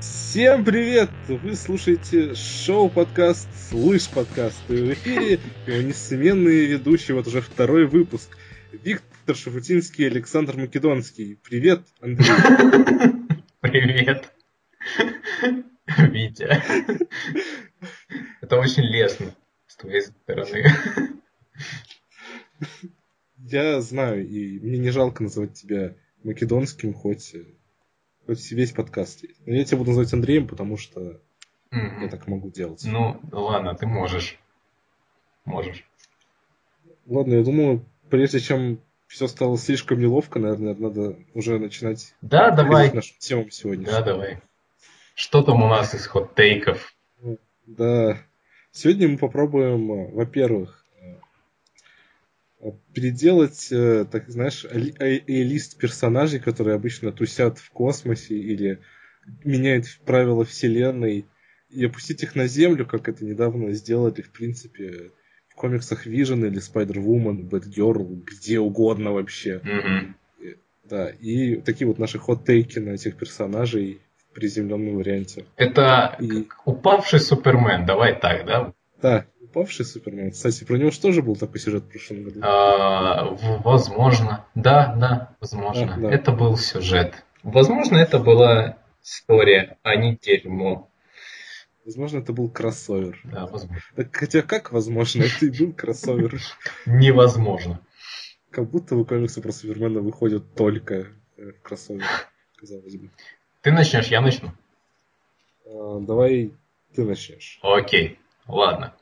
Всем привет! Вы слушаете шоу-подкаст «Слышь подкаст». И в эфире его несменные ведущие, вот уже второй выпуск. Виктор Шафутинский и Александр Македонский. Привет, Андрей. Привет. Витя. Это очень лестно с твоей стороны. Я знаю, и мне не жалко называть тебя македонским, хоть хоть весь подкаст я тебя буду называть Андреем, потому что mm-hmm. я так могу делать. Ну, ладно, ты можешь. Можешь. Ладно, я думаю, прежде чем все стало слишком неловко, наверное, надо уже начинать да, давай. нашу тему сегодня. Да, давай. Что там у нас из хот-тейков? Да. Сегодня мы попробуем, э, во-первых, переделать, э, так знаешь, лист персонажей, которые обычно тусят в космосе или меняют правила вселенной, и опустить их на Землю, как это недавно сделали, в принципе, в комиксах Vision или Spider-Woman, Batgirl, где угодно вообще. Mm-hmm. Да, и такие вот наши хот-тейки на этих персонажей в приземленном варианте. Это и... упавший Супермен, давай так, да? Да, упавший Супермен. Кстати, про него же тоже был такой сюжет в прошлом году. А, возможно. Да, да, возможно. А, да. Это был сюжет. Возможно, это была история, а не дерьмо. Возможно, это был кроссовер. Да, возможно. Так, хотя как возможно, это и был кроссовер. Невозможно. Как будто бы комиксы про Супермена выходят только э, в кроссовере, казалось бы. Ты начнешь, я начну. А, давай ты начнешь. Окей, ладно.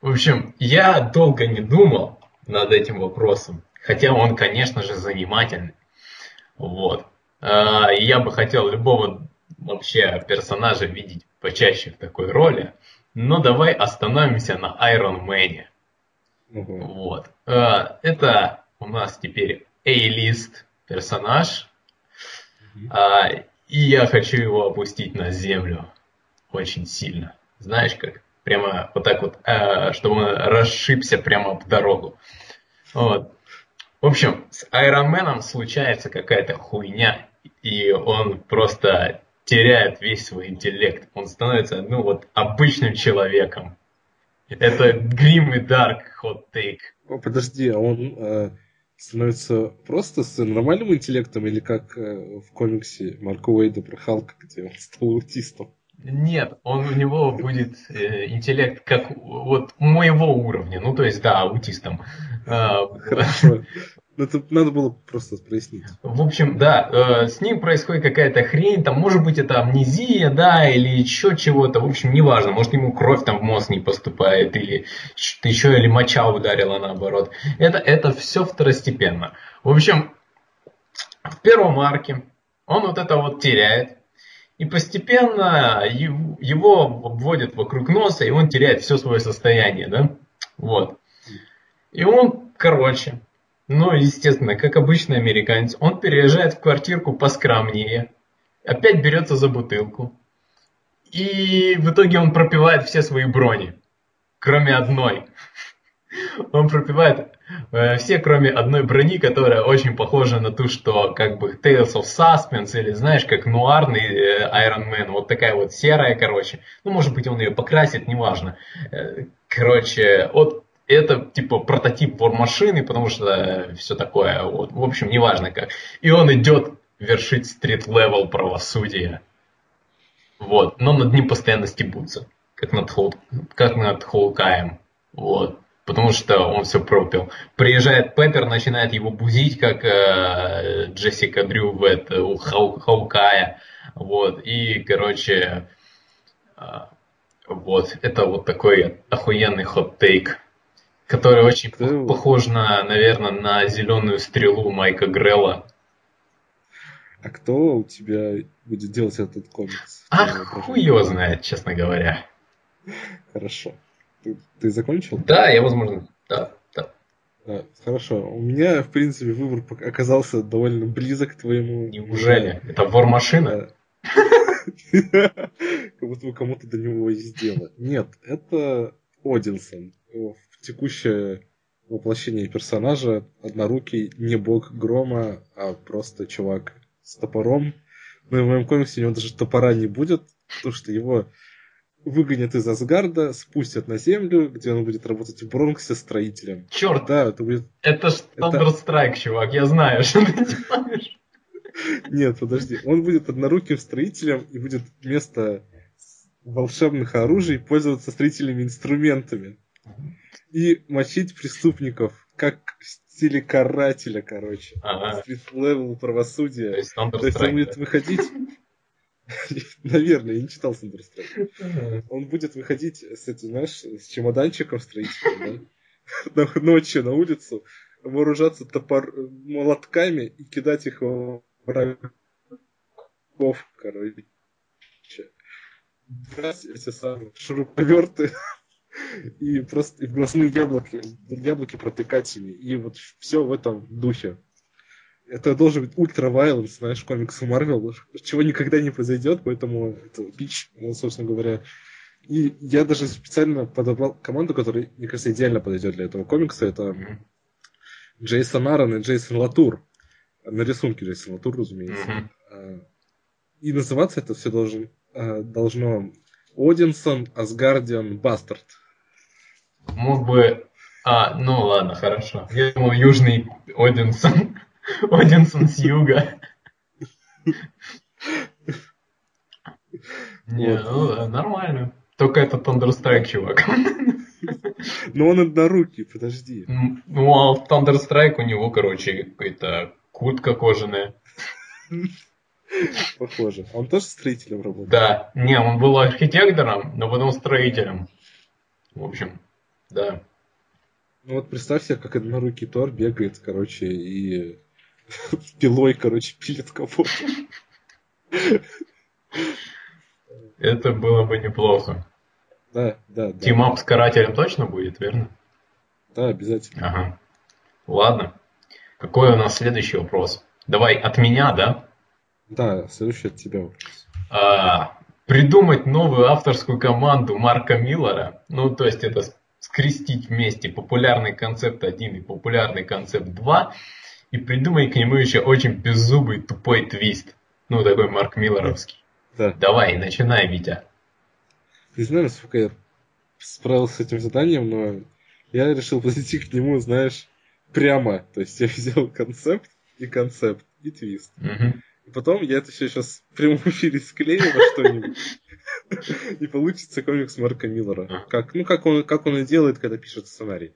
В общем, я долго не думал над этим вопросом, хотя он, конечно же, занимательный. Вот. А, я бы хотел любого вообще персонажа видеть почаще в такой роли, но давай остановимся на Iron Man. Угу. Вот. А, это у нас теперь A-лист персонаж, угу. и я хочу его опустить на землю очень сильно. Знаешь как? Прямо вот так вот, э, чтобы он расшибся прямо в дорогу. Вот. В общем, с Айронменом случается какая-то хуйня, и он просто теряет весь свой интеллект. Он становится, ну вот, обычным человеком. Это Grim и Hot Take. О, подожди, а он э, становится просто с нормальным интеллектом или как э, в комиксе Марка Уэйда про Халка, где он стал аутистом? Нет, он у него будет э, интеллект как вот моего уровня, ну то есть да, аутистом. А, Хорошо. Ну, это надо было просто прояснить. В общем, да, э, с ним происходит какая-то хрень, там, может быть, это амнезия, да, или еще чего-то, в общем, неважно, может, ему кровь там в мозг не поступает, или что-то еще, или моча ударила наоборот. Это, это все второстепенно. В общем, в первом арке он вот это вот теряет, и постепенно его обводят вокруг носа, и он теряет все свое состояние, да? Вот. И он, короче, ну, естественно, как обычный американец, он переезжает в квартирку поскромнее, опять берется за бутылку, и в итоге он пропивает все свои брони, кроме одной. Он пропивает все, кроме одной брони, которая очень похожа на ту, что как бы Tales of Suspense, или знаешь, как нуарный э, Iron Man, вот такая вот серая, короче. Ну, может быть, он ее покрасит, неважно. Э, короче, вот это типа прототип вор-машины, потому что э, все такое, вот, в общем, неважно как. И он идет вершить street-level правосудия. Вот, но над ним постоянно стебутся, как над, Хок... как над Хоукаем. Вот потому что он все пропил. Приезжает Пеппер, начинает его бузить, как э, Джессика Дрю в это, у Хау, Хаукая. Вот, и, короче, э, вот, это вот такой охуенный hot take, который очень Ты... похож на, наверное, на зеленую стрелу Майка Грелла. А кто у тебя будет делать этот комикс? Ах, хуй его знает, честно говоря. Хорошо. Ты, ты закончил? Да, я, возможно, да, да. А, хорошо. У меня, в принципе, выбор оказался довольно близок к твоему. Неужели? Это вор-машина? Как будто бы кому-то до него есть дело. Нет, это Одинсон. Текущее воплощение персонажа однорукий не бог грома, а просто чувак с топором. Но в моем комиксе у него даже топора не будет, потому что его выгонят из Асгарда, спустят на землю, где он будет работать в Бронксе строителем. Черт! Да, это будет... Это ж Thunderstrike, это... чувак, я знаю, что ты делаешь. Нет, подожди. Он будет одноруким строителем и будет вместо волшебных оружий пользоваться строительными инструментами. И мочить преступников, как в стиле карателя, короче. Ага. Street-level правосудия. То есть, То есть он будет выходить... Наверное, я не читал Counter-Strike. Он будет выходить с этим, знаешь, с чемоданчиком строительным, да? Ночью на улицу, вооружаться топор молотками и кидать их в врагов, короче. Брать эти самые шуруповерты и просто и в глазные яблоки, яблоки протыкать ими. И вот все в этом духе. Это должен быть ультра violence, знаешь, комиксы Марвел, чего никогда не произойдет, поэтому это бич, ну, собственно говоря. И я даже специально подобрал команду, которая, мне кажется, идеально подойдет для этого комикса. Это Джейсон Аарон и Джейсон Латур. На рисунке Джейсон Латур, разумеется. Mm-hmm. И называться это все должен, а, должно Одинсон, Асгардиан, Бастард. Мог бы... А, ну ладно, хорошо. Я думал, Южный Одинсон. Одинсон с юга. Не, ну нормально. Только это Thunderstrike, чувак. Но он однорукий, подожди. Ну, а Thunderstrike у него, короче, какая-то куртка кожаная. Похоже. Он тоже строителем работал? Да. Не, он был архитектором, но потом строителем. В общем, да. Ну вот представь себе, как однорукий Тор бегает, короче, и пилой, короче, пилит кого-то. Это было бы неплохо. Да, да, да. Team-up с карателем точно будет, верно? Да, обязательно. Ага. Ладно. Какой у нас следующий вопрос? Давай от меня, да? Да, следующий от тебя вопрос. А, придумать новую авторскую команду Марка Миллера, ну, то есть это скрестить вместе популярный концепт 1 и популярный концепт 2, и придумай к нему еще очень беззубый тупой твист. Ну, такой Марк Миллеровский. Да. Давай, начинай, Витя. Не знаю, насколько я справился с этим заданием, но я решил подойти к нему, знаешь, прямо. То есть я взял концепт и концепт, и твист. Угу. И потом я это все сейчас в прямом эфире склею во что-нибудь. И получится комикс Марка Миллера. Как, ну, как он, как он и делает, когда пишет сценарий.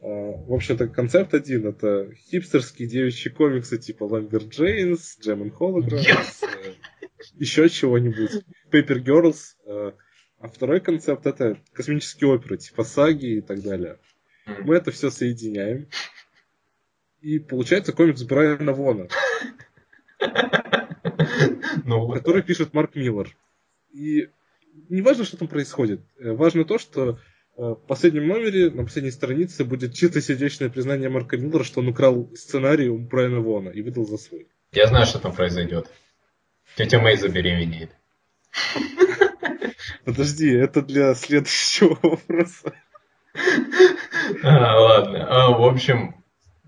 А, в общем-то, концепт один — это хипстерские девичьи комиксы типа Ламбер Джейнс, Джем Hologram, э, еще чего-нибудь. Paper Girls. Э, а второй концепт — это космические оперы, типа саги и так далее. Мы это все соединяем. И получается комикс Брайана Вона. Ну, который пишет Марк Миллер. И не важно, что там происходит. Э, важно то, что в последнем номере, на последней странице, будет чисто сердечное признание Марка Миллера, что он украл сценарий у Брайана Вона и выдал за свой. Я знаю, что там произойдет. Тетя Мэй забеременеет. Подожди, это для следующего вопроса. А, ладно. А, в общем,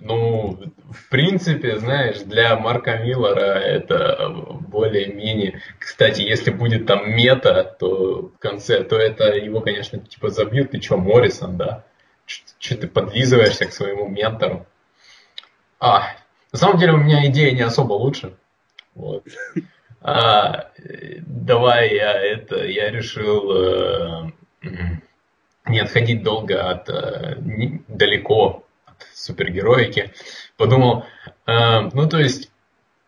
ну, в принципе, знаешь, для Марка Миллера это более-менее... Кстати, если будет там мета, то в конце, то это его, конечно, типа забьют. Ты что, Моррисон, да? Что ты подлизываешься к своему ментору? А, на самом деле у меня идея не особо лучше. Вот. А, давай я это, я решил э, не отходить долго от э, не, далеко супергероики, подумал, э, ну то есть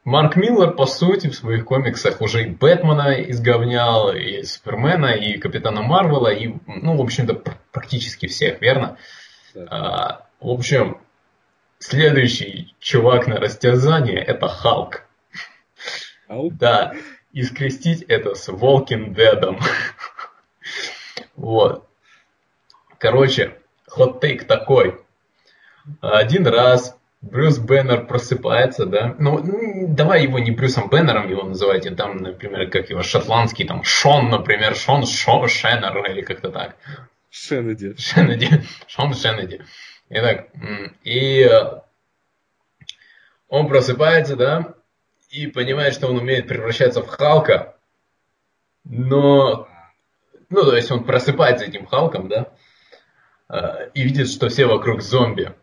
Марк Миллер, по сути, в своих комиксах уже и Бэтмена изговнял, и Супермена, и Капитана Марвела, и, ну, в общем-то, практически всех, верно? Да. А, в общем, следующий чувак на растерзание – это Халк. Халк? Да, и скрестить это с Волкин Дедом. вот. Короче, хот-тейк такой. Один раз Брюс Беннер просыпается, да, ну, давай его не Брюсом Беннером его называйте, там, например, как его, шотландский, там, Шон, например, Шон Шо, Шеннер или как-то так. Шеннеди. Шеннеди, Шон Шеннеди. Итак, и э, он просыпается, да, и понимает, что он умеет превращаться в Халка, но, ну, то есть он просыпается этим Халком, да, а, и видит, что все вокруг зомби.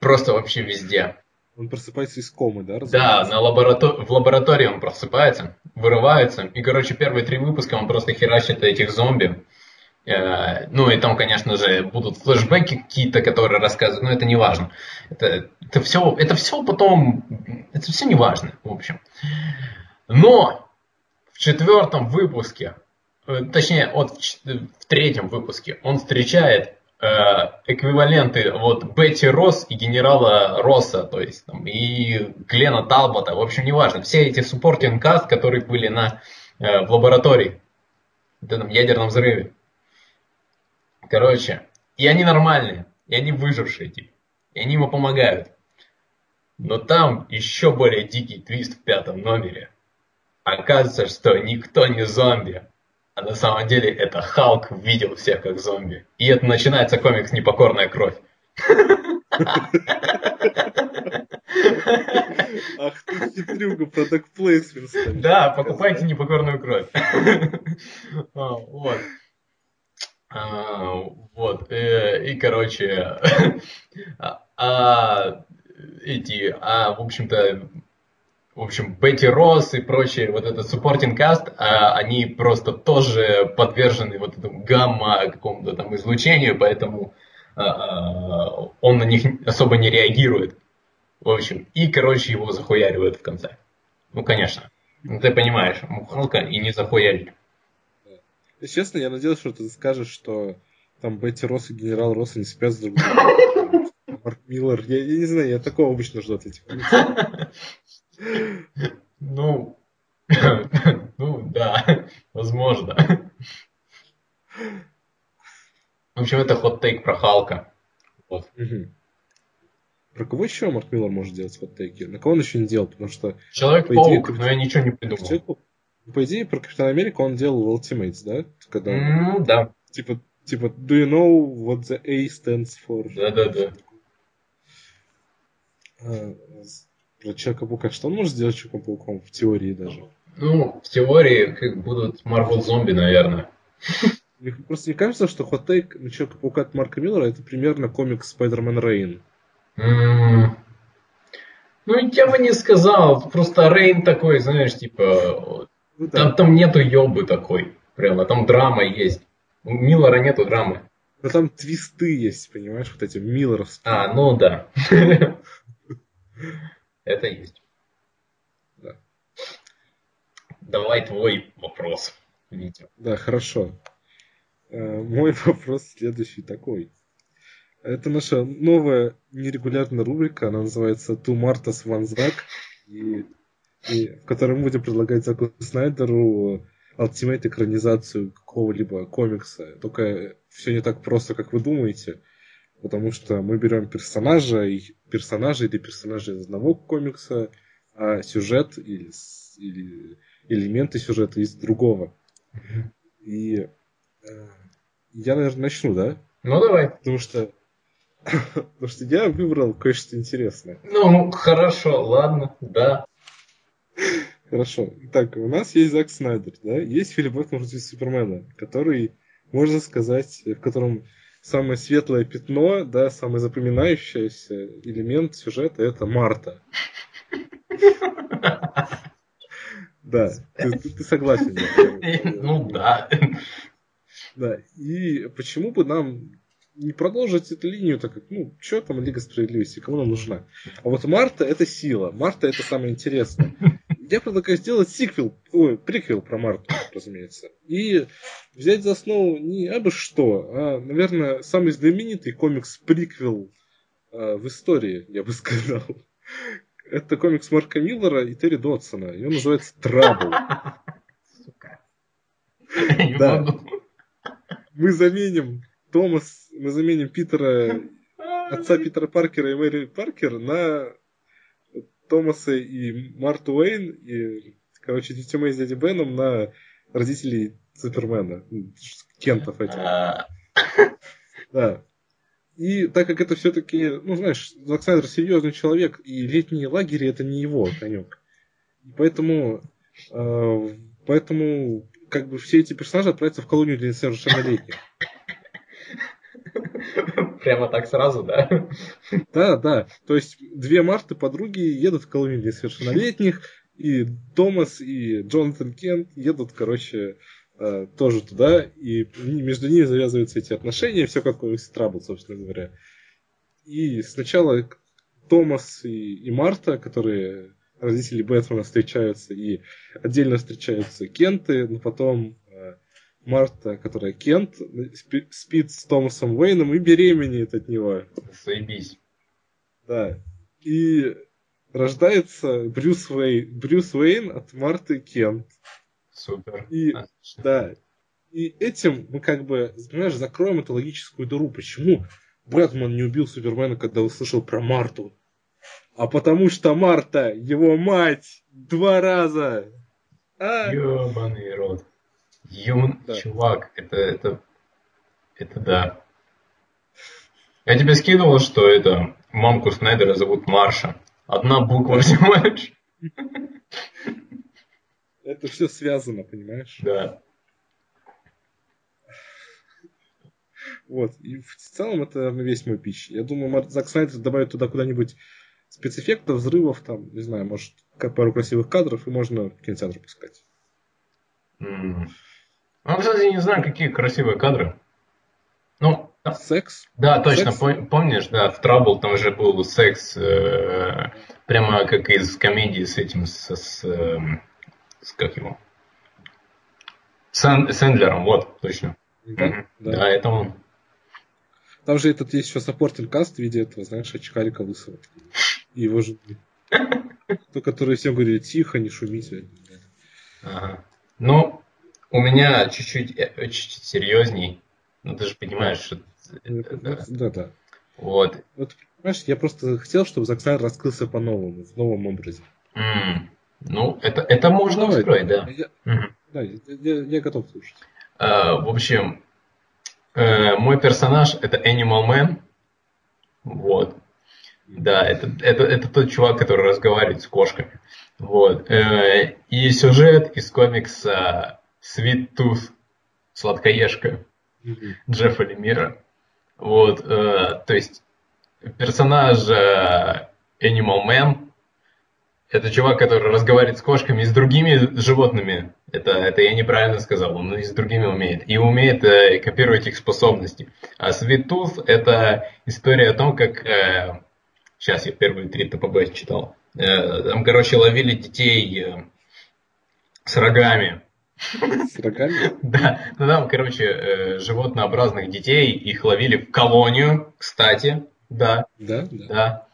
Просто вообще везде. Он просыпается из комы, да? Да, на лаборатор... в лаборатории он просыпается, вырывается. И, короче, первые три выпуска он просто херачит этих зомби. Э, ну и там, конечно же, будут флешбеки какие-то, которые рассказывают, но это не важно. Это, это, все, это все потом, это все не важно, в общем. Но в четвертом выпуске, э, точнее, от, в третьем выпуске он встречает эквиваленты вот Бетти Росс и генерала Росса, то есть там, и Глена Талбота, в общем, неважно, все эти supporting каст, которые были на, э, в лаборатории, в этом ядерном взрыве. Короче, и они нормальные, и они выжившие, типа, и они ему помогают. Но там еще более дикий твист в пятом номере. Оказывается, что никто не зомби, а на самом деле это Халк видел всех как зомби. И это начинается комикс «Непокорная кровь». Ах ты хитрюга, продакт плейсмент. Да, покупайте непокорную кровь. А, вот. А, вот. Э, и, короче, а, эти, а, в общем-то, в общем, Бетти Росс и прочие, вот этот supporting cast, а, они просто тоже подвержены вот этому гамма какому-то там излучению, поэтому а, а, он на них особо не реагирует. В общем, и, короче, его захуяривают в конце. Ну, конечно. Ну, ты понимаешь, Халка и не захуярили. Честно, я надеялся, что ты скажешь, что там Бетти Росс и генерал Росс не спят с друг другом. Марк Миллер, я, я не знаю, я такого обычно жду от этих Ну, ну да, возможно. В общем, это хот-тейк про Халка. Вот. Про кого еще Марк Миллер может делать хот-тейки? На кого он еще не делал? Потому что... Человек-паук, но я ничего не придумал. человек По идее, про Капитана Америка он делал Ultimates, да? Когда... Ну, да. Типа, типа, do you know what the A stands for? Да-да-да. А, про Человека-паука. Что он может сделать Человеком-пауком в теории даже? Ну, в теории как будут Марвел зомби, наверное. Мне просто не кажется, что хот-тейк на Человека-паука от Марка Миллера это примерно комикс Spider-Man. Mm. Ну, я бы не сказал. Просто Рейн такой, знаешь, типа... Ну, да. там, там нету ёбы такой. Прямо, там драма есть. У Миллера нету драмы. Но там твисты есть, понимаешь, вот эти Миллеровские. А, ну да. Это есть. Да. Давай твой вопрос, Витя. Да, хорошо. Э, мой вопрос следующий такой. Это наша новая нерегулярная рубрика, она называется «Ту Мартас Ванзрак», и, и, в которой мы будем предлагать Заку Снайдеру ультимейт экранизацию какого-либо комикса. Только все не так просто, как вы думаете потому что мы берем персонажа, и персонажа или персонажа из одного комикса, а сюжет или, или элементы сюжета из другого. И э, я, наверное, начну, да? Ну, давай. Потому что Потому что я выбрал кое-что интересное. Ну, хорошо, ладно, да. Хорошо. Итак, у нас есть Зак Снайдер, да? Есть Филипп Бэтмен против Супермена, который, можно сказать, в котором самое светлое пятно, да, самый запоминающийся элемент сюжета это Марта. Да, ты, согласен. Ну да. Да, и почему бы нам не продолжить эту линию, так как, ну, что там Лига Справедливости, кому она нужна? А вот Марта это сила, Марта это самое интересное. Я предлагаю сделать сиквел, ой, приквел про Марту, разумеется. И взять за основу не абы что, а, наверное, самый знаменитый комикс-приквел э, в истории, я бы сказал. Это комикс Марка Миллера и Терри Дотсона. И он называется Трабл. Сука. Да. Мы заменим Томас, мы заменим Питера, отца Питера Паркера и Мэри Паркер на Томаса и Марту Уэйн, и, короче, Мэй с дядей Беном на родителей Супермена. Кентов этих. А. Да. И так как это все-таки, ну, знаешь, Зак Снайдер серьезный человек, и летние лагеря это не его конек. Поэтому, э, поэтому как бы все эти персонажи отправятся в колонию для несовершеннолетних. Прямо так сразу, да? Да, да. То есть две Марты подруги едут в колонию для несовершеннолетних, и Томас и Джонатан Кент едут, короче, э, тоже туда, и между ними завязываются эти отношения, все как у Трабл, собственно говоря. И сначала Томас и, и Марта, которые родители Бэтмена встречаются, и отдельно встречаются Кенты, но потом Марта, которая Кент, спи, спит с Томасом Уэйном и беременеет от него. Заебись. Да. И рождается Брюс, Уэй, Брюс Уэйн от Марты Кент. Супер. И, да. И этим мы как бы, понимаешь, закроем эту логическую дыру. Почему Бэтмен не убил Супермена, когда услышал про Марту? А потому что Марта, его мать, два раза. А? Ёбаный рот. Юн, да. чувак, это, это, это да. Я тебе скидывал, что это мамку Снайдера зовут Марша. Одна буква лишь. Это все связано, понимаешь? Да. Вот. И в целом это весь мой пищ. Я думаю, Зак Снайдер добавит туда куда-нибудь спецэффектов, взрывов, там, не знаю, может, как пару красивых кадров, и можно в кинотеатр пускать. Mm. Ну, кстати, не знаю, какие красивые кадры. Ну, секс? Да, точно, секс? помнишь, да, в Трабл там же был секс, э, прямо как из комедии с этим, с, с, э, с как его? Сэн, Сэндлером, вот, точно. Да, угу. да. да, это он. Там же этот есть еще supporting cast в виде этого, знаешь, очкарика лысого. И его жены. То, который всем говорит, тихо, не шумите. Ага. Ну, у меня чуть-чуть, э, чуть-чуть серьезней. Ну, ты же понимаешь, что... Да, да. Вот. Вот, понимаешь, я просто хотел, чтобы Зак раскрылся по-новому, в новом образе. Mm. Ну, это, это можно Давай, устроить, да. Я, угу. Да, я, я, я готов слушать. А, в общем, э, мой персонаж это Animal Man. Вот. Да, это, это, это тот чувак, который разговаривает с кошками. Вот. Э, и сюжет из комикса Sweet Tooth, сладкоежка mm-hmm. Джеффа Лемира. Вот, э, то есть персонаж э, Animal Man это чувак, который разговаривает с кошками и с другими животными. Это, это я неправильно сказал, он и с другими умеет. И умеет э, копировать их способности. А Sweet Tooth это история о том, как... Э, сейчас я первые три ТПБ читал. Э, там, короче, ловили детей э, с рогами. С рогами? Да, ну там, короче, э, животнообразных детей, их ловили в колонию, кстати, да. Да, да.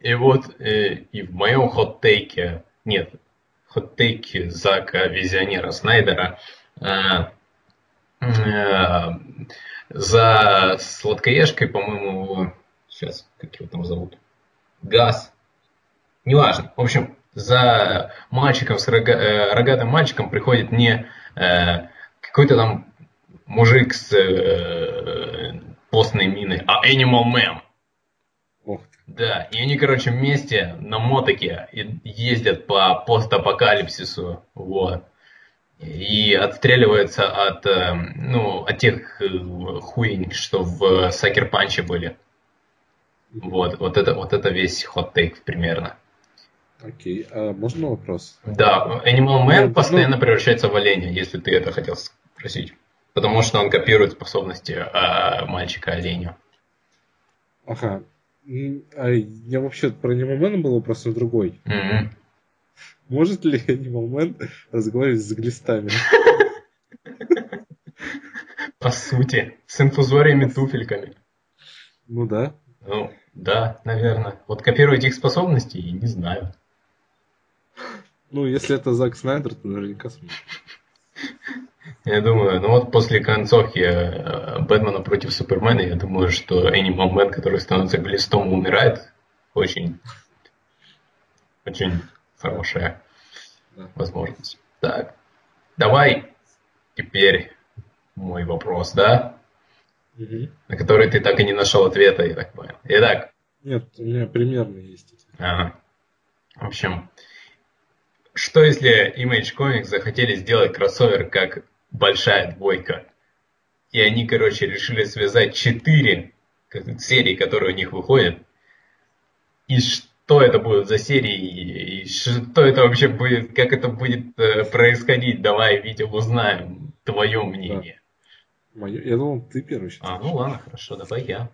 И вот, э, и в моем хот-тейке, нет, хот-тейке Зака Визионера Снайдера, э, за сладкоежкой, по-моему, сейчас, как его там зовут, Газ, неважно, в общем, за мальчиком с рога, э, рогатым мальчиком приходит не э, какой-то там мужик с э, постной миной, а Animal Man. Да, и они, короче, вместе на мотоке ездят по постапокалипсису, вот. И отстреливаются от, э, ну, от тех э, хуйнь, что в Сакер Панче были. Вот, вот это, вот это весь хот-тейк примерно. Окей, а можно вопрос? Да, Animal Man ну, постоянно ну... превращается в оленя, если ты это хотел спросить. Потому что он копирует способности а, мальчика оленя. Ага. А я вообще про Animal Man был вопрос другой. Mm-hmm. Может ли Animal Man разговаривать с глистами? По сути, с инфузориями туфельками. Ну да. Ну, да, наверное. Вот копировать их способности, я не знаю. Ну, если это Зак Снайдер, то наверняка сможет. Я думаю, ну вот после концовки э, Бэтмена против Супермена, я думаю, что Animal Man, который становится глистом, умирает. Очень, очень хорошая возможность. Так, давай теперь мой вопрос, да? Угу. На который ты так и не нашел ответа, я так понял. Итак. Нет, у меня примерно есть. Ага. В общем, что если Image Comics захотели сделать кроссовер как большая двойка? И они, короче, решили связать четыре серии, которые у них выходят. И что это будет за серии, и что это вообще будет, как это будет э, происходить, давай, Витя, узнаем твое мнение. Да. Мое? Я думал, ты первый считаешь. А, ну ладно, хорошо, давай я.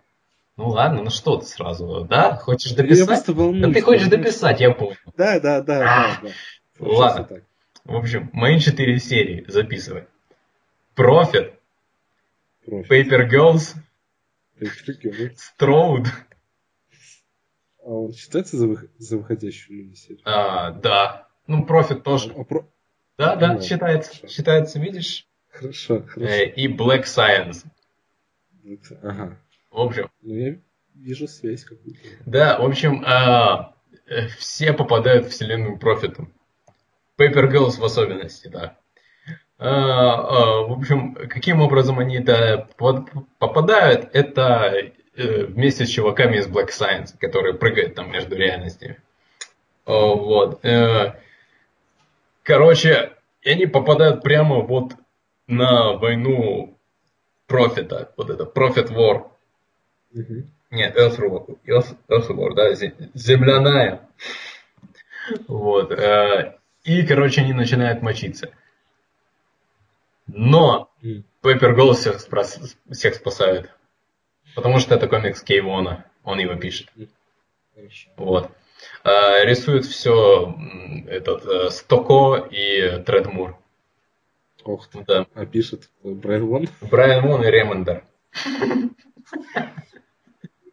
Ну ладно, ну что ты сразу, да? Хочешь дописать? Я волнуюсь, да ты хочешь дописать, я понял. Да, да, да, а, да, да. Ладно. В общем, мои четыре серии записывай. Профит. Paper Girls. Строуд. А он считается за, вы... за выходящую мини-серию? А, да. Ну, профит тоже. А, про... Да, да, ну, считается. Хорошо. Считается, видишь? Хорошо, хорошо. Э, и Black Science. Ага. В общем. Ну, я вижу связь какую-то. Да, в общем, а, э, все попадают в вселенную профитом. Paper Girls в особенности, да. А, а, в общем, каким образом они это попадают, это Э, вместе с чуваками из Black Science, которые прыгают там между реальностями. Вот. Э, короче, они попадают прямо вот на войну профита. Вот это Profit War. Mm-hmm. Нет, Earth War, Earth, Earth War, да, земляная. Вот. Э, и, короче, они начинают мочиться. Но Пеппер Голос всех, всех спасает. Потому что это комикс Кейвона, он его пишет. Хорошо. Вот. А, рисует все этот э, Стоко и Тредмур. Ох ты. Да. А пишет Брайан Вон? Брайан Вон и Ремендер.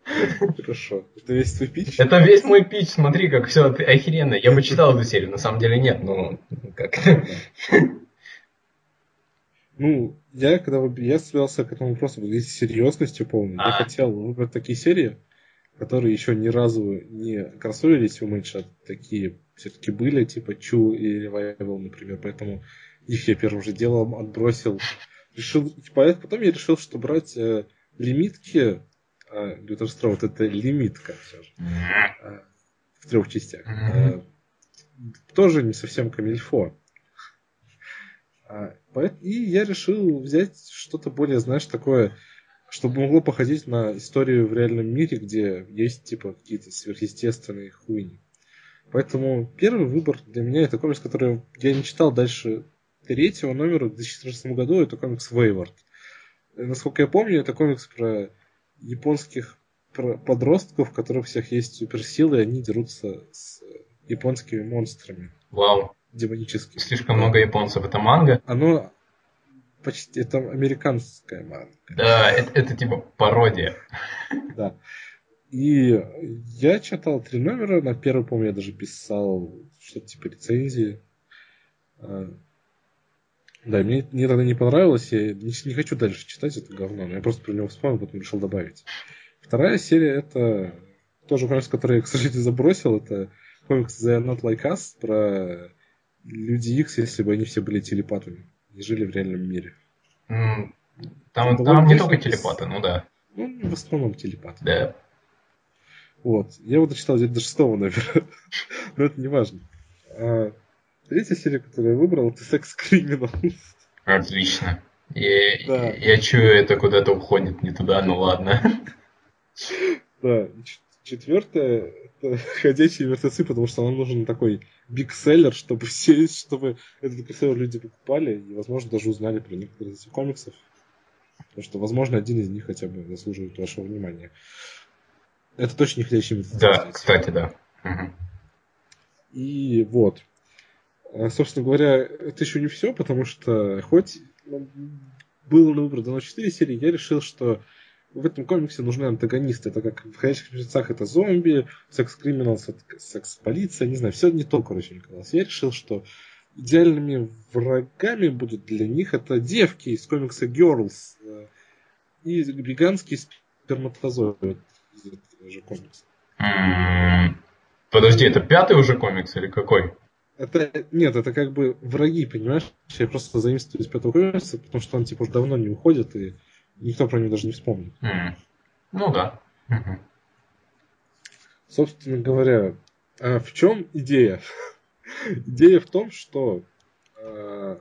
Хорошо. Это весь твой пич? Это весь мой пич. Смотри, как все охеренно. Я бы читал эту серию, на самом деле нет, но как. Ну, я когда я связался к этому вопросу с серьезностью полной, а. я хотел выбрать такие серии, которые еще ни разу не кроссовились у Мэтча, такие все-таки были, типа Чу и Ревайвел, например, поэтому их я первым же делом отбросил. Решил, типа, потом я решил, что брать э, лимитки, а Лютер Строуд это лимитка все же, э, в трех частях. Э, тоже не совсем камильфо. А, и я решил взять что-то более, знаешь, такое, чтобы могло походить на историю в реальном мире, где есть, типа, какие-то сверхъестественные хуйни. Поэтому первый выбор для меня это комикс, который я не читал дальше третьего номера в 2014 году, это комикс Wayward. Насколько я помню, это комикс про японских подростков, у которых всех есть суперсилы, и они дерутся с японскими монстрами. Вау демонический. Слишком много японцев. Это манга? Оно почти... Это американская манга. Да, это, это типа пародия. Да. И я читал три номера. На первый, помню, я даже писал что-то типа рецензии. Да, мне, мне тогда не понравилось. Я не, не хочу дальше читать это говно. Но я просто про него вспомнил, потом решил добавить. Вторая серия это тоже комикс, который я, к сожалению, забросил. Это комикс The Not Like Us про Люди Икс, если бы они все были телепатами и жили в реальном мире. Mm, там, там не только телепаты, ну да. Ну, в основном телепаты. Да. Вот. Я вот дочитал до шестого номера. Но это не важно. А, третья серия, которую я выбрал, это секс криминал. Отлично. Я, да. я чую, это куда-то уходит не туда, ну ладно. Да. Четвертая это ходячие мертвецы, потому что нам нужен такой бигселлер, чтобы все, чтобы этот бигселлер люди покупали и, возможно, даже узнали про некоторые из этих комиксов. Потому что, возможно, один из них хотя бы заслуживает вашего внимания. Это точно не ходячие мертвецы. Да, кстати, да. И вот. А, собственно говоря, это еще не все, потому что хоть было на выбор дано 4 серии, я решил, что в этом комиксе нужны антагонисты. Это как в «Ходячих мертвецах» это зомби, секс-криминалс это секс-полиция, не знаю, все не то, короче, казалось. Я решил, что идеальными врагами будут для них это девки из комикса Girls э, и гигантский сперматозоид из этого же комикса. Подожди, это пятый уже комикс или какой? Это, нет, это как бы враги, понимаешь? Я просто заимствую из пятого комикса, потому что он типа уже давно не уходит, и никто про него даже не вспомнит. Mm. Ну да. Собственно говоря, а в чем идея? Идея в том, что э,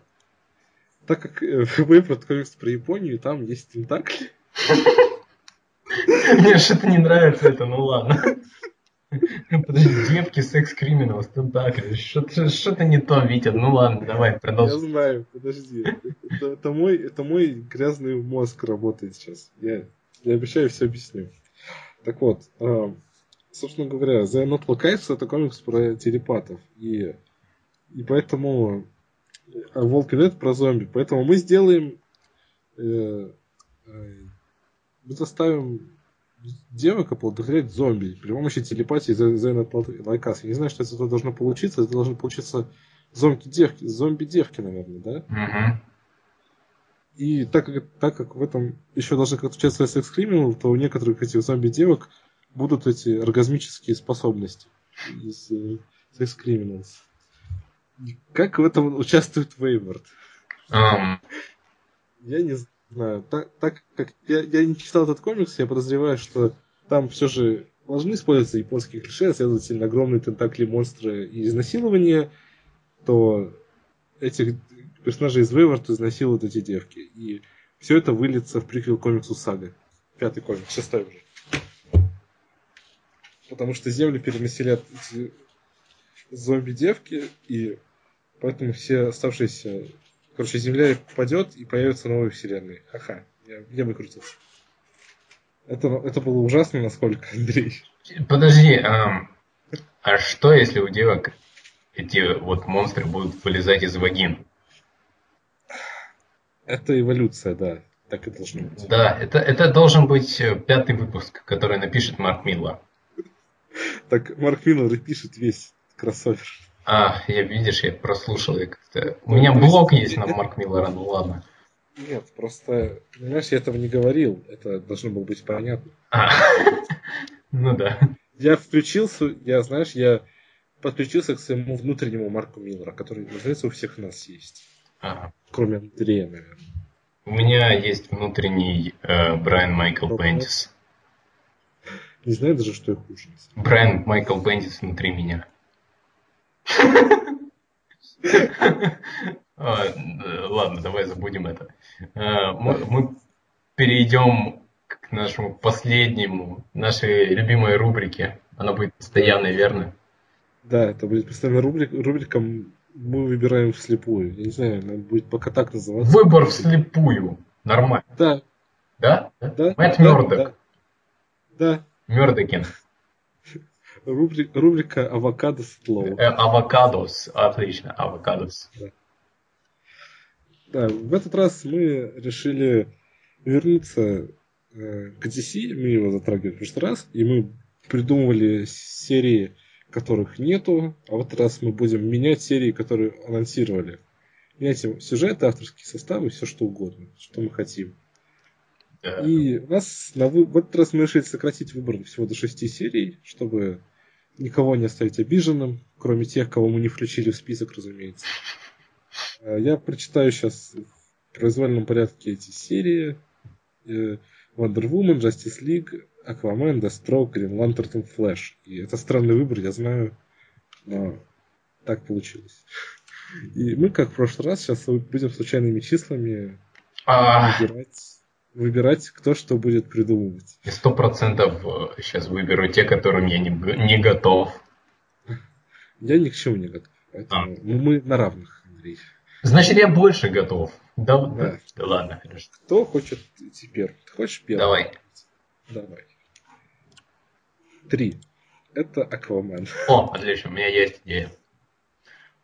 так как э, выбрат комикс про Японию, там есть тентакли. Мне что-то не нравится это, ну ладно. Подожди, девки, секс-криминал, тентакли. Что-то не то, Витя. Ну ладно, давай, продолжим. Я знаю, подожди. Это, это, мой, это мой грязный мозг работает сейчас. Я, я обещаю, все объясню. Так вот, э, собственно говоря, The Not Archives это комикс про телепатов. И, и поэтому а Walking Dead про зомби. Поэтому мы сделаем э, э, мы заставим девок оплодотворять зомби при помощи телепатии Зайна Лайкас. Я не знаю, что это должно получиться. Это должны получиться зомби-девки, зомби-девки, наверное, да? Угу. И так как, так как в этом еще должны как-то участвовать секс криминал, то у некоторых этих зомби-девок будут эти оргазмические способности из секс криминалс. Как в этом участвует Вейвард? Um. Я не знаю. Так, так как я, я не читал этот комикс, я подозреваю, что там все же должны использоваться японские клише, следовательно, огромные тентакли монстры и изнасилования, то этих персонажей из Вейвард изнасилуют эти девки. И все это выльется в приквел комиксу Сага. Пятый комикс, шестой уже. Потому что Землю перенаселят эти зомби-девки, и поэтому все оставшиеся... Короче, Земля падет, и появятся новые вселенные. Ха-ха, я, я выкрутился. Это, это было ужасно, насколько, Андрей. Подожди, а, а что если у девок эти вот монстры будут вылезать из вагин? Это эволюция, да. Так и должно быть. Да, это, это должен быть э, пятый выпуск, который напишет Марк Милла. Так Марк Миллер пишет весь кроссовер. А, я видишь, я прослушал. Я как-то... У меня блог есть на Марк Миллера, ну ладно. Нет, просто, понимаешь, я этого не говорил. Это должно было быть понятно. А, ну да. Я включился, я, знаешь, я подключился к своему внутреннему Марку Миллера, который, называется, у всех нас есть. Ага. Кроме Андрея, наверное. У меня есть внутренний э, Брайан Майкл Бендис. Не знаю даже, что я хуже. Брайан Майкл Бендис внутри меня. А, ладно, давай забудем это. А, мы перейдем к нашему последнему, нашей любимой рубрике. Она будет постоянной, верно? Да, это будет постоянная рубрика. Рубрика мы выбираем вслепую. Я не знаю, она будет пока так называться. Выбор вслепую. Нормально. Да. Да? Да. Мэтт Мёрдок. Да. да. Мёрдокин. Рубрика, рубрика «Авокадос слово». Э, авокадос, отлично, авокадос. Да. да, в этот раз мы решили вернуться э, к DC, мы его затрагивали в прошлый раз, и мы придумывали серии, которых нету, а в этот раз мы будем менять серии, которые анонсировали. Менять сюжеты, авторские составы, все что угодно, что мы хотим. И у нас на вы... в этот раз мы решили сократить выбор всего до шести серий, чтобы никого не оставить обиженным, кроме тех, кого мы не включили в список, разумеется. А, я прочитаю сейчас в произвольном порядке эти серии. Э, Wonder Woman, Justice League, Aquaman, Deathstroke, Green Lantern Flash. И это странный выбор, я знаю, но так получилось. И мы, как в прошлый раз, сейчас будем случайными числами выбирать выбирать, кто что будет придумывать. Сто процентов сейчас выберу те, которым я не, не готов. Я ни к чему не готов. А. мы на равных, Андрей. Значит, я больше готов. Да, да. да ладно, хорошо. Кто хочет теперь? Ты хочешь первый? Давай. Давай. Три. Это Аквамен. О, отлично, у меня есть идея.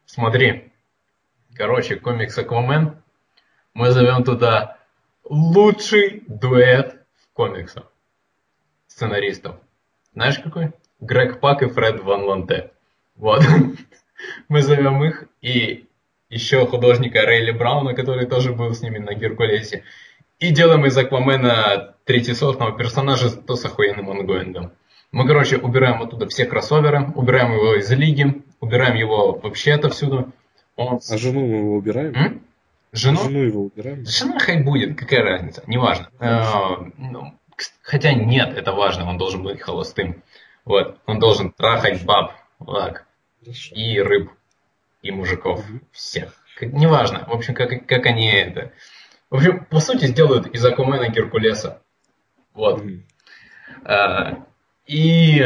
Смотри. Короче, комикс Аквамен. Мы зовем туда лучший дуэт в комиксах сценаристов. Знаешь какой? Грег Пак и Фред Ван Ленте. Вот. Мы зовем их и еще художника Рейли Брауна, который тоже был с ними на Геркулесе. И делаем из Аквамена третьесортного персонажа то с охуенным ongoing ом. Мы, короче, убираем оттуда все кроссоверы, убираем его из лиги, убираем его вообще отовсюду. Он... А жену мы его убираем? М? Жену? Жену его убираем. Жена хай будет, какая разница, неважно. А, ну, хотя нет, это важно, он должен быть холостым. Вот, он должен трахать баб, так, и рыб. и мужиков. Мгм. Всех. Как- неважно. В общем, как, как они это... В общем, по сути, сделают из Акумена Геркулеса. Вот. Мгм. А, И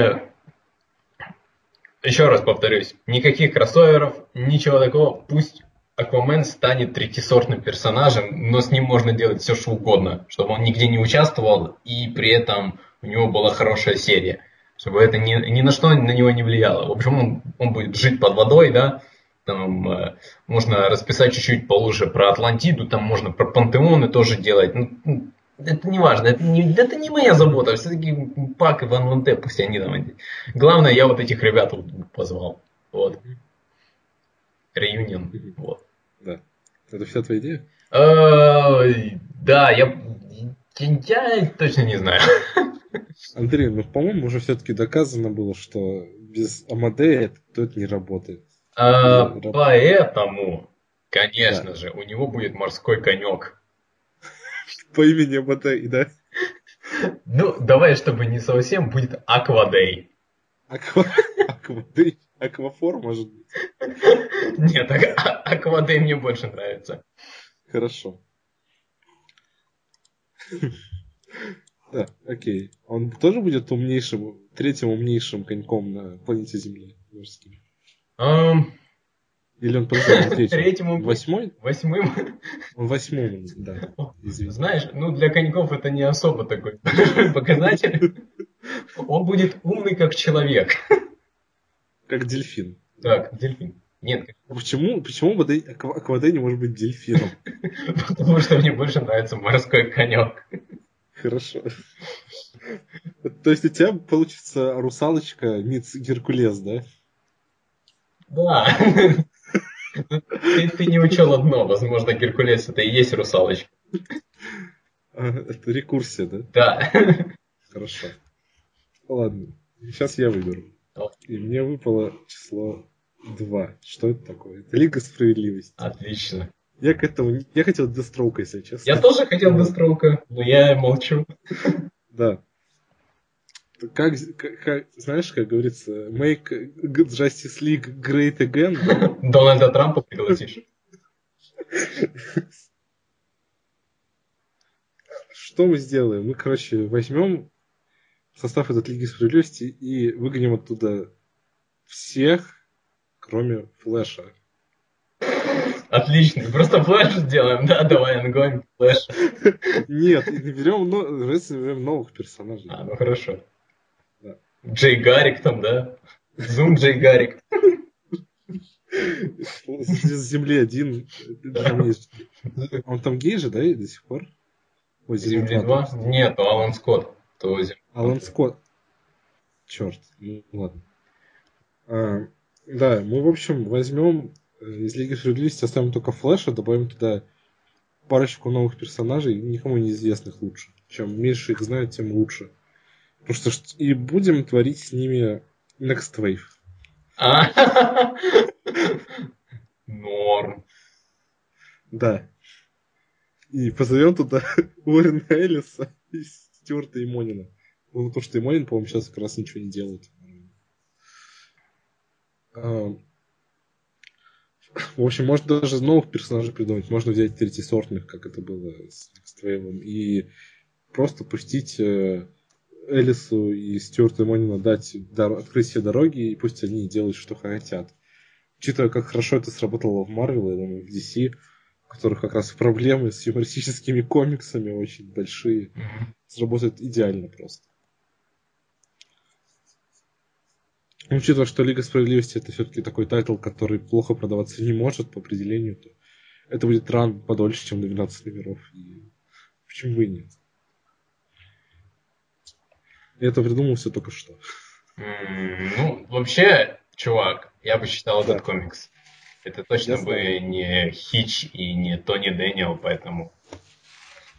еще раз повторюсь, никаких кроссоверов, ничего такого. Пусть Аквамен станет третьесортным персонажем, но с ним можно делать все, что угодно, чтобы он нигде не участвовал, и при этом у него была хорошая серия, чтобы это ни, ни на что на него не влияло. В общем, он, он будет жить под водой, да, там э, можно расписать чуть-чуть получше про Атлантиду, там можно про пантеоны тоже делать. Ну, это не важно, это не, это не моя забота. Все-таки Пак и Ван Ванте, пусть они там. Главное, я вот этих ребят вот позвал. Вот. Реюнион. Вот. Это вся твоя идея? Да, я, я точно не знаю. Андрей, ну, по-моему, уже все-таки доказано было, что без Амадея то это не работает. А, поэтому, конечно же, у него будет морской конек. По имени Амадей, да? Ну, давай, чтобы не совсем, будет Аквадей. Аква... Аквадей. Аквафор, может быть. Нет, а- Аквадей мне больше нравится. Хорошо. Да, окей. Он тоже будет умнейшим, третьим умнейшим коньком на планете Земля морским? Ам, Или он просто третьим? Восьмой? восьмым. Он восьмым, да. Извини. Знаешь, ну для коньков это не особо такой показатель. Он будет умный как человек. Как дельфин. Так, дельфин. Нет, Почему, почему Бадей- Аква- Аквадей не может быть дельфином? потому что мне больше нравится морской конек. Хорошо. То есть у тебя получится русалочка Миц Геркулес, да? Да. Ты, ты не учел одно, возможно, Геркулес это и есть русалочка. А, Это рекурсия, да? Да. Хорошо. Ладно. Сейчас я выберу. И мне выпало число 2. Что это такое? Это Лига Справедливости. Отлично. Я к этому... Я хотел Дестроука, если честно. Я тоже хотел Дестроука, но я молчу. Да. Как- как- знаешь, как говорится, make Justice League great again. Дональда Трампа пригласишь. Что мы сделаем? Мы, короче, возьмем состав этой Лиги Справедливости и выгоним оттуда всех, кроме Флэша. Отлично. Просто флеш сделаем, да? Давай, ангонь, флеш. Нет, и не берем, но, берем новых персонажей. А, ну хорошо. Да. Джей Гарик там, да? Зум Джей Гарик. С Земли один. Он там гей же, да, и до сих пор? Ой, Земли Земли 2? Нет, Алан Скотт. То Зем- Алан Скотт. Черт, ну ладно. А, да, мы, в общем, возьмем э, из Лиги Справедливости, оставим только Флэша, добавим туда парочку новых персонажей, никому неизвестных лучше. Чем меньше их знают, тем лучше. Потому что и будем творить с ними Next Wave. А? Норм. Да. И позовем туда Уоррена Эллиса и Стюарта Имонина. Ну, потому что Имонин, по-моему, сейчас как раз ничего не делает. А, В общем, можно даже новых персонажей придумать. Можно взять третьесортных, как это было с Wave, и просто пустить э, Элису и Стюарту Имонина дать открыть все дороги, и пусть они делают, что хотят. Учитывая, как хорошо это сработало в Марвел, я думаю, в DC, у которых как раз проблемы с юмористическими комиксами очень большие, сработает идеально просто. Учитывая, что Лига Справедливости это все-таки такой title, который плохо продаваться не может по определению, то это будет run подольше, чем 12 номеров. И почему бы и нет? Я это придумал все только что. М, Ну, вообще, чувак, я бы читал Да. этот комикс. Это точно Я бы знаю. не Хич и не Тони Дэниел, поэтому...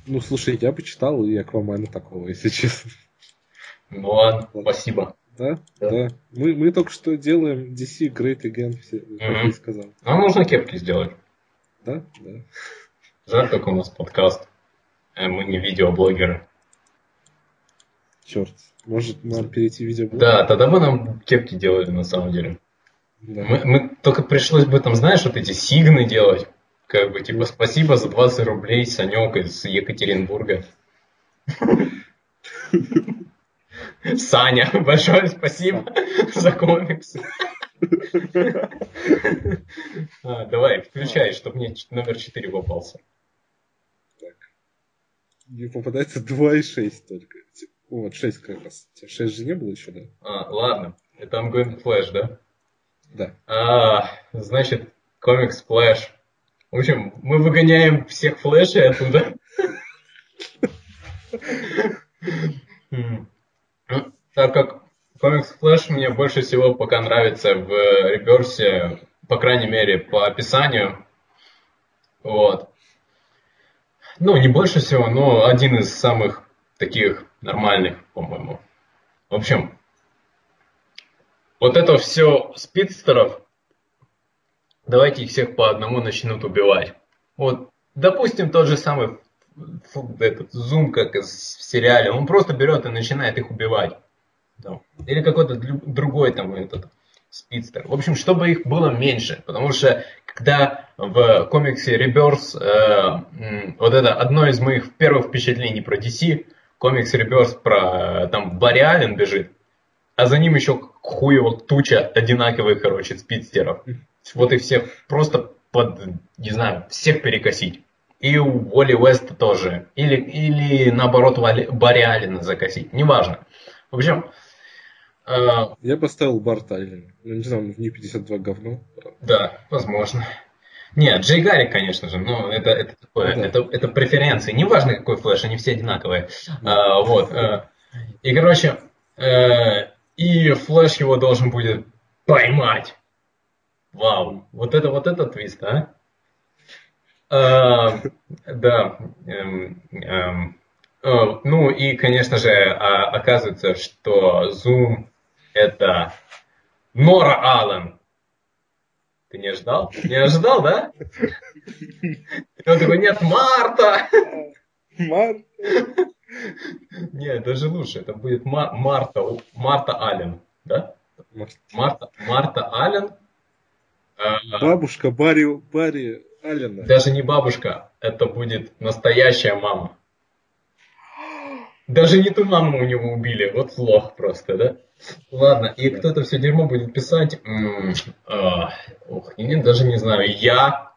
Ну, слушай, я почитал и Аквамана такого, если честно. Ну ладно, спасибо. Да? Да. Да. Мы, мы только что делаем DC Great Again, все, как Мгм. я сказал. Нам нужно кепки сделать. Да? Да. Жаль, только у нас подкаст. Э, Мы не видеоблогеры. Черт. Может, нам перейти в видеоблог? Да, тогда бы нам кепки делали на самом деле. Да. Мы, мы только пришлось бы там, знаешь, вот эти сигны делать. Как бы, типа, спасибо за 20 рублей, Санек из Екатеринбурга. Саня, большое спасибо за комикс. А, давай, включай, чтобы мне номер 4 попался. Так. Мне попадается 2 и 6 только. Вот, 6 как раз. 6 же не было еще, да? А, ладно. Это Ongoing Flash, да? Да. А, значит, комикс Flash. В общем, мы выгоняем всех флешей оттуда. Так как комикс Flash мне больше всего пока нравится в реверсе, по крайней мере, по описанию. Вот. Ну, не больше всего, но один из самых таких нормальных, по-моему. В общем, вот это все спидстеров, давайте их всех по одному начнут убивать. Вот, допустим, тот же самый этот зум, как в сериале, он просто берет и начинает их убивать. Да. Или какой-то другой там этот спидстер. В общем, чтобы их было меньше, потому что когда в комиксе Rebirth, э, вот это одно из моих первых впечатлений про DC, комикс Rebirth про там Барри Аллен бежит, а за ним еще хуево туча одинаковых, короче, спидстеров. Вот и всех просто под, не знаю, всех перекосить. И у Уолли Уэста тоже. Или, или наоборот, Барри Аллена закосить. Неважно. В общем, Uh, я поставил Барта Аллена. Ну, не знаю, в ней 52 говно. Да, возможно. Нет, Джей Гарри, конечно же, но это, это такое, ну, да. это, это преференции. Неважно, какой флеш, они все одинаковые. Да. Uh, вот. Uh, и, короче, uh, и флеш его должен будет поймать. Вау, вот это вот этот твист, а? Uh, да. Um, um, uh, ну и, конечно же, uh, оказывается, что Zoom это Нора Аллен. Ты не ожидал? Не ожидал, да? И он такой, нет, Марта! Марта? Нет, даже лучше. Это будет Марта, Марта Аллен, да? Марта, Марта Аллен. А, бабушка Барри, Барри Аллена. Даже не бабушка, это будет настоящая мама. Даже не ту маму у него убили, вот плохо просто, да? Ладно, и кто это все дерьмо будет писать? М -м, а, ох, нет, даже не знаю, я.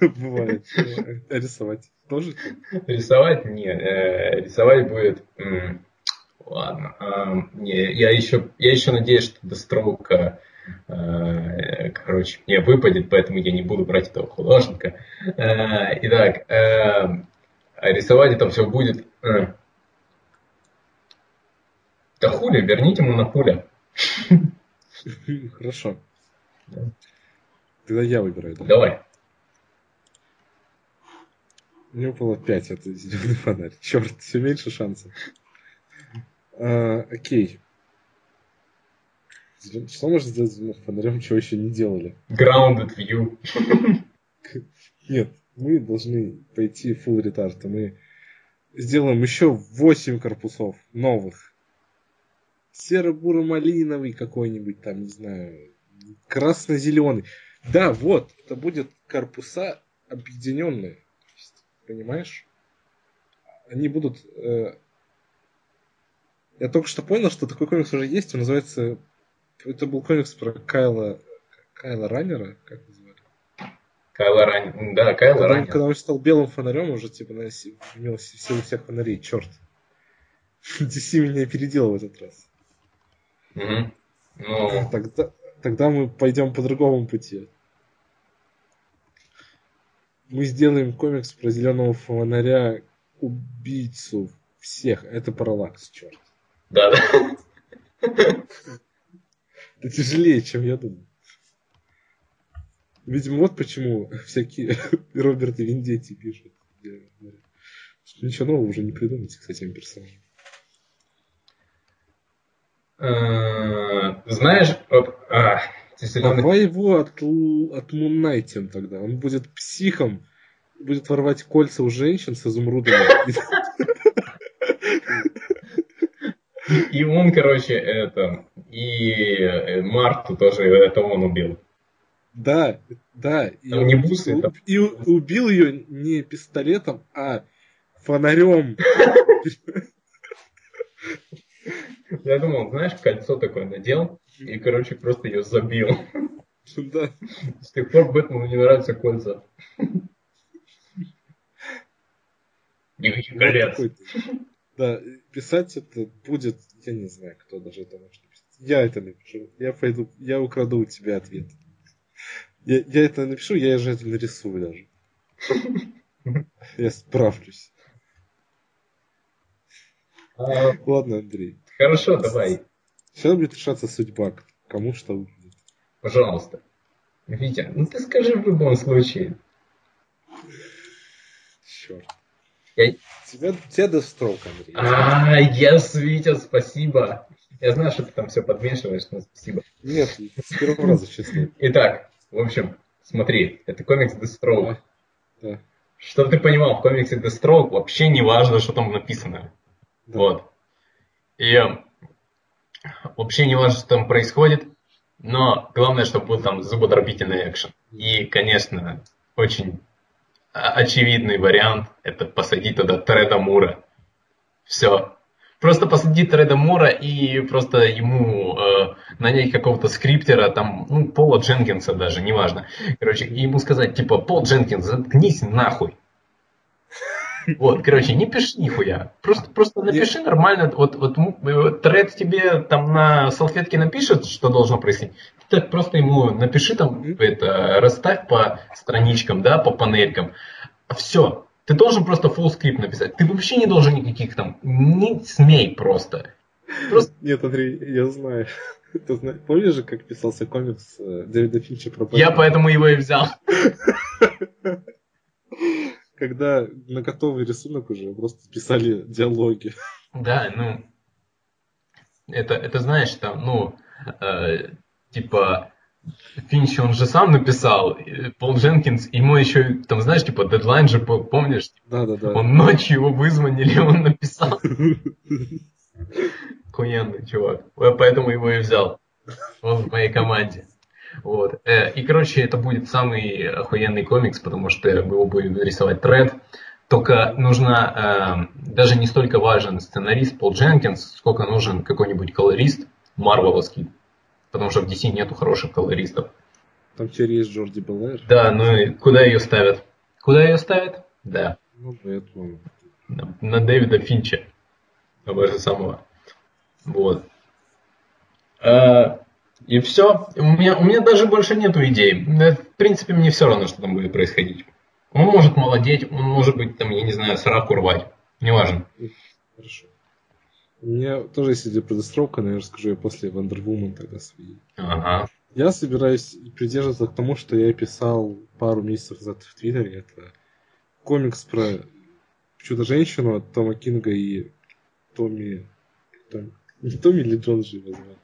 Бывает. А рисовать тоже? Рисовать? Нет, э, рисовать будет... Ладно, э, не, я еще, я еще надеюсь, что Дестроук, э, короче, мне выпадет, поэтому я не буду брать этого художника. Э, итак, э, рисовать это все будет... Э, да хули, верните ему на пуля. Хорошо. Тогда я выбираю. Да? Давай. Мне выпало 5, это зеленый фонарь. Черт, все меньше шансов. А, окей. Что можно сделать зеленым фонарем, чего еще не делали? Grounded view. Нет, мы должны пойти full retard. Мы сделаем еще 8 корпусов новых серо-буро-малиновый какой-нибудь там, не знаю, красно-зеленый. Да, вот, это будет корпуса объединенные. Понимаешь? Они будут... Э... Я только что понял, что такой комикс уже есть. Он называется... Это был комикс про Кайла... Кайла Раннера, как называли? Кайла Раннер. Да, Кайла когда. Когда он стал белым фонарем, уже типа на... имел силу всех фонарей. Черт. DC меня опередил в этот раз. Угу. Ну... Тогда, тогда мы пойдем по другому пути. Мы сделаем комикс про зеленого фонаря убийцу всех. Это параллакс, черт. Да, да. Это тяжелее, чем я думал. Видимо, вот почему всякие Роберты Виндетти пишут. Ничего нового уже не придумайте с этим персонажем. Э, знаешь, а, Давай его от, отмунайтим тогда. Он будет психом, будет ворвать кольца у женщин с изумрудами. И он, короче, это И э, Марту тоже это он убил. Да, да. И, Там не бусы, у- и убил ее не пистолетом, а фонарем. Я думал, знаешь, кольцо такое надел и, короче, просто ее забил. Да. С тех пор Бэтмену не нравятся кольца. Никаких Вот колец. такой-то. Да, писать это будет, я не знаю, кто даже это может написать. Я это напишу. Я пойду, я украду у тебя ответ. Я, я это напишу, я же это нарисую даже. Я справлюсь. А, Ладно, Андрей. Хорошо, давай, Сейчас будет решаться судьба, кому что будет. пожалуйста. Витя, ну ты скажи в любом случае. Черт. Я- Тебя, тебя Deathstroke, Андрей. А, yes, Витя, спасибо. Я знаю, что ты там все подмешиваешь, но спасибо. Нет, с первого раза, честно. Итак, в общем, смотри, это комикс Deathstroke. Да. Чтобы ты понимал, в комиксе Deathstroke вообще не важно, что там написано. Да. Вот. И э, вообще не важно, что там происходит, но главное, чтобы был там зубодробительный экшен. И, конечно, очень очевидный вариант – это посадить туда Треда Мура. Все. Просто посадить Треда Мура и просто ему э, нанять какого-то скриптера, там, ну, Пола Дженкинса даже, неважно. Короче, ему сказать, типа, Пол Дженкинс, заткнись нахуй. Вот, короче, не пиши нихуя. Просто, просто напиши нормально. Вот, вот э, тред тебе там на салфетке напишет, что должно происходить. Ты так просто ему напиши там, это, расставь по страничкам, да, по панелькам. Все. Ты должен просто full скрипт написать. Ты вообще не должен никаких там, не смей просто. Просто Нет, Андрей, я знаю. Ты знаешь, помнишь же, как писался комикс э, Дэвида Финча про я Бэтмена? поэтому его и взял. Когда на готовый рисунок уже просто писали диалоги. Да, ну, это, это знаешь, там, ну, э, типа, Финч, он же сам написал, Пол Дженкинс, ему еще, там, знаешь, типа, дедлайн же, по- помнишь, Да-да-да. он ночью его вызвонили, он написал. Охуенный чувак. Я поэтому его и взял. Он в моей команде. Вот. Э, И, короче, это будет самый охуенный комикс, потому что его будет рисовать Тред. Только нужно, э, даже не столько важен сценарист Пол Дженкинс, сколько нужен какой-нибудь колорист марвеловский. Потому что в DC нету хороших колористов. Там теперь есть Джорди Белэр. Да, ну и куда ее ставят? Куда ее ставят? Да, Ну, поэтому... на, на Дэвида Финча. Того же самого. Вот. А, и все. У меня, у меня даже больше нету идей. Да, В принципе, мне все равно, что там будет происходить. Он может молодеть, он может быть, там, я не знаю, сраку рвать. Неважно. Хорошо. У меня тоже есть идея про Детстроука, но я после Wonder Woman тогда свои. Ага. Я собираюсь придерживаться к тому, что я писал пару месяцев назад в Твиттере. Это комикс про Чудо-женщину от Тома Кинга и Томми... Том- Не Томми или Джон же его звали?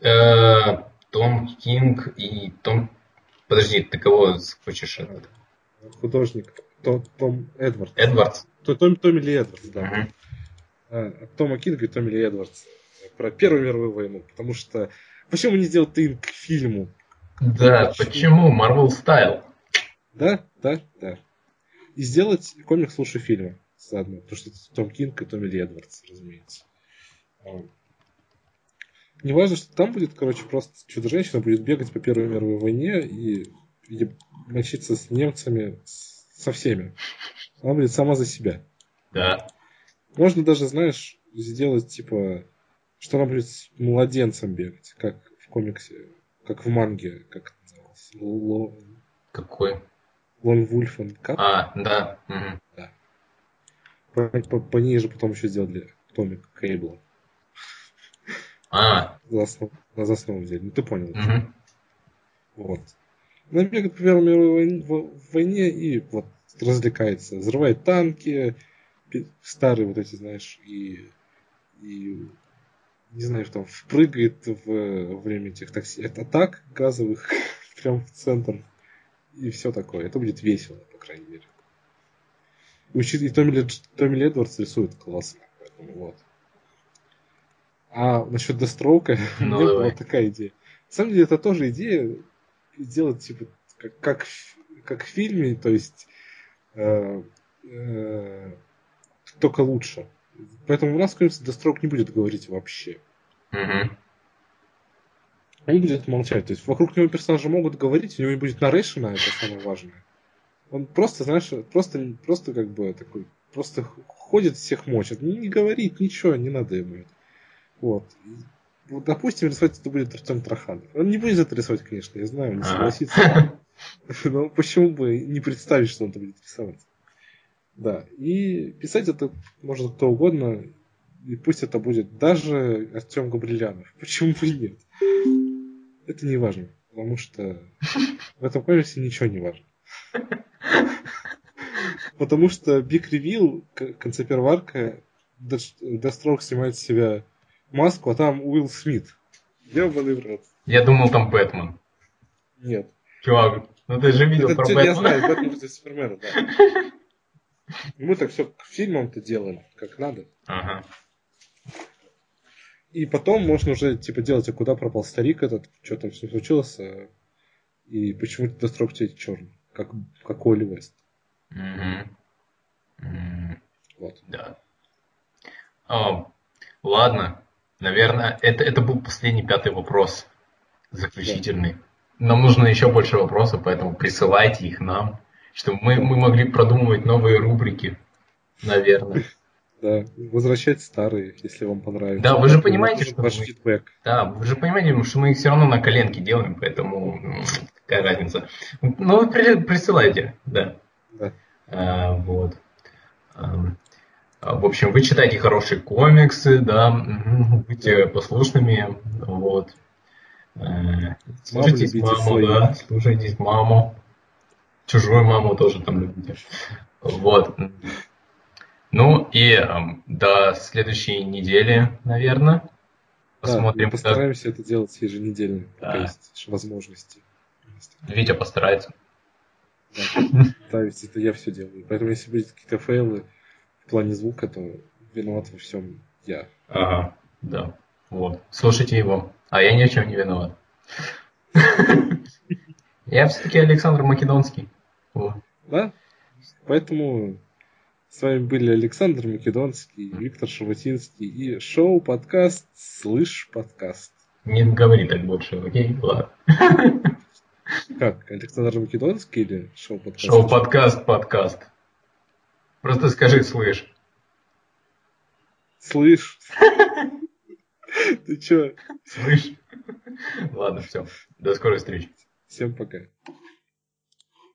Э, Том Кинг и Том... Подожди, ты кого хочешь? Художник. Том, Том Эдвардс. Эдвардс? То- Том, Томми Ли Эдвардс, да. Мгм. А, от Тома Кинга и Томми Ли Эдвардс. Про Первую мировую войну. Потому что... Почему не сделать инк к фильму? Да, почему? Марвел style. Да, да, да. И сделать комикс лучше фильма заодно. Потому что это Том Кинг и Томми Ли Эдвардс, разумеется. Не важно, что там будет, короче, просто Чудо-женщина будет бегать по Первой мировой войне и, и мочиться с немцами, с- со всеми. Она будет сама за себя. Да. Можно даже, знаешь, сделать, типа, что она будет с младенцем бегать, как в комиксе, как в манге, как это называлось, Ло- Какой? Лон Вульфен Кап. А, да. мгм. По, по- по ней же потом еще сделали Томик Кейбла. А, За основу, за основу взяли. Ну ты понял. мгм. Вот. Она бегает по Первой мировой войне, и вот развлекается. Взрывает танки, старые вот эти, знаешь, и, и не знаю, там впрыгает в, время этих такси атак газовых прям в центр. И все такое. Это будет весело, по крайней мере. И учит- И Томми, Ли- Томми Ли Эдвардс рисует классно. Поэтому вот. А насчет Дестроука, Ну, у меня была такая идея. На самом деле, это тоже идея сделать, типа, как, как, в- как в фильме, то есть э, э, только лучше. Поэтому у нас, кажется, Дестроук не будет говорить вообще. Мгм. Он будет молчать. То есть вокруг него персонажи могут говорить, у него не будет нарейшена, это самое важное. Он просто, знаешь, просто, просто как бы такой, просто ходит, всех мочит. Не, не говорит ничего, не надо ему это. Вот. Вот, допустим, рисовать это будет Артем Траханов. Он не будет это рисовать, конечно, я знаю, он не Ага. согласится. Но почему бы не представить, что он это будет рисовать? Да. И писать это может кто угодно, и пусть это будет даже Артем Габрилянов. Почему бы и нет? Это не важно, потому что в этом комиксе ничего не важно. Потому что Биг Ревил, концеперварка, Дестрок снимает с себя маску, а там Уилл Смит. Ебаный в рот. Я думал, там Бэтмен. Нет. Чувак, ну ты же видел Это про тё- я знаю, Бэтмена. Бэтмен против Супермена, да. Мы так все к фильмам-то делали, как надо. Ага. И потом можно уже типа делать, а куда пропал старик этот, что там с ним случилось, а, и почему Дестрок теперь черный, как, как Оли Вест. Мгм. М, Вот. Да. А, ладно. Наверное, это, это был последний пятый вопрос. Заключительный. Нам нужно еще больше вопросов, поэтому присылайте их нам, чтобы мы, мы могли продумывать новые рубрики. Наверное. Да, возвращать старые, если вам понравится. Да, вы же понимаете, что ваш мы- фидбэк. Да, вы же понимаете, что мы их все равно на коленке делаем, поэтому какая разница. Ну, вы при- присылайте, да. Да. А, вот. А, В общем, вы читайте хорошие комиксы, да, будьте послушными, вот. Э, Слушайтесь маму, свою. да, слушайтесь маму. Чужую маму тоже там любите. Вот. Ну и ам, до следующей недели, наверное. Да, Посмотрим, как постараемся это делать еженедельно, пока Да. есть возможности. Витя постарается. Да, Да, ведь это я все делаю. Поэтому если будут какие-то фейлы в плане звука, то виноват во всем я. Ага, да. Вот. Слушайте его. А я ни в чем не виноват. Я все-таки Александр Македонский. Да? Поэтому с вами были Александр Македонский, Виктор Шаватинский и шоу-подкаст «Слышь подкаст». Не говори так больше, окей? Ладно. Как, Александр Македонский или шоу-подкаст? Шоу-подкаст, подкаст. Просто скажи, слышь. Слышь? Ты чё? Слышь. Ладно, все. До скорой встречи. Всем пока.